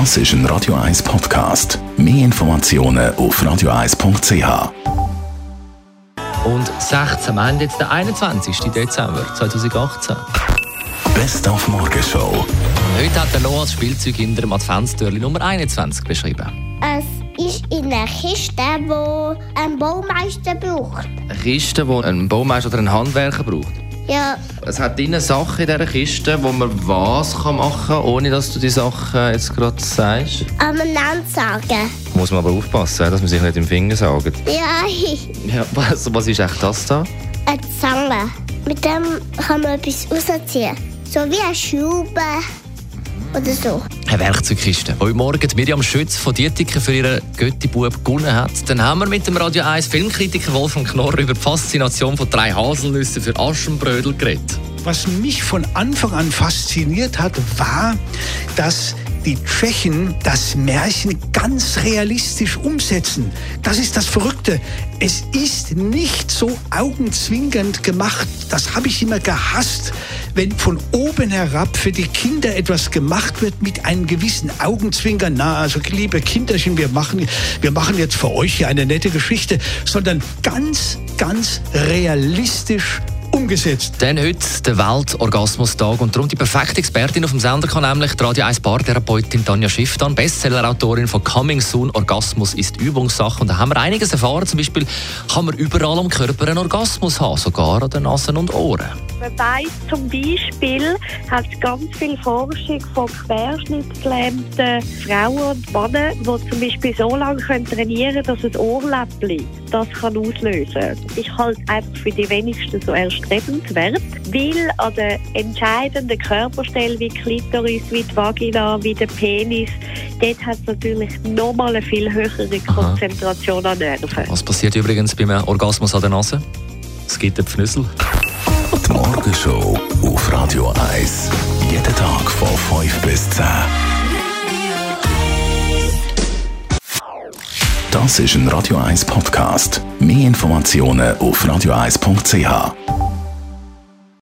Das ist ein Radio 1 Podcast. Mehr Informationen auf radio1.ch. Und 16 am Ende jetzt der 21. Dezember 2018. Best auf Morgenshow. Heute hat der Noah das Spielzeug hinter dem Adventstürli Nummer 21 beschrieben. Es ist in einer Kiste, die ein Baumeister braucht. Eine Kiste, die ein Baumeister oder ein Handwerker braucht. Ja, Es hat drinnen Sachen in dieser Kiste, wo man was kann machen kann, ohne dass du die Sachen jetzt gerade sagst. aneinander sagen. Muss man aber aufpassen, dass man sich nicht im Finger saugt. Ja, Ja, was, was ist echt das da? eine Zange. Mit dem kann man etwas rausziehen. So wie eine Schraube oder so. Eine Werkzeugkiste. Heute Morgen die Miriam Schütz von Dietiken für ihren Götti-Bub gewonnen hat. Dann haben wir mit dem Radio 1 Filmkritiker Wolfgang Knorr über die Faszination von drei Haselnüssen für Aschenbrödel geredet. Was mich von Anfang an fasziniert hat, war, dass die Tschechen das Märchen ganz realistisch umsetzen. Das ist das Verrückte. Es ist nicht so augenzwinkernd gemacht. Das habe ich immer gehasst, wenn von oben herab für die Kinder etwas gemacht wird mit einem gewissen Augenzwinkern. Na, also liebe Kinderchen, wir machen, wir machen jetzt für euch hier eine nette Geschichte, sondern ganz, ganz realistisch umgesetzt. Dann heute der Weltorgasmustag und darum die perfekte Expertin auf dem Sender kann nämlich die Radio 1 Paartherapeutin Tanja Schifftan, Bestsellerautorin von Coming Soon, Orgasmus ist Übungssache. Und da haben wir einiges erfahren. Zum Beispiel kann man überall am Körper einen Orgasmus haben, sogar an den Nasen und Ohren. Man weiss zum Beispiel, hat es ganz viel Forschung von querschnittsgelähmten Frauen und Männern, die zum Beispiel so lange können trainieren können, dass ein Ohrläppchen das kann auslösen Ich halte einfach für die wenigsten so erstrebenswert, weil an der entscheidenden Körperstelle wie Klitoris, wie die Vagina, wie der Penis, dort hat es natürlich nochmal eine viel höhere Konzentration an Nerven. Was passiert übrigens beim Orgasmus an der Nase? Es gibt einen Pfnüssel. Die Morgenshow auf Radio 1. Jeden Tag von 5 bis 10. Das ist ein Radio 1 Podcast. Mehr Informationen auf radio1.ch.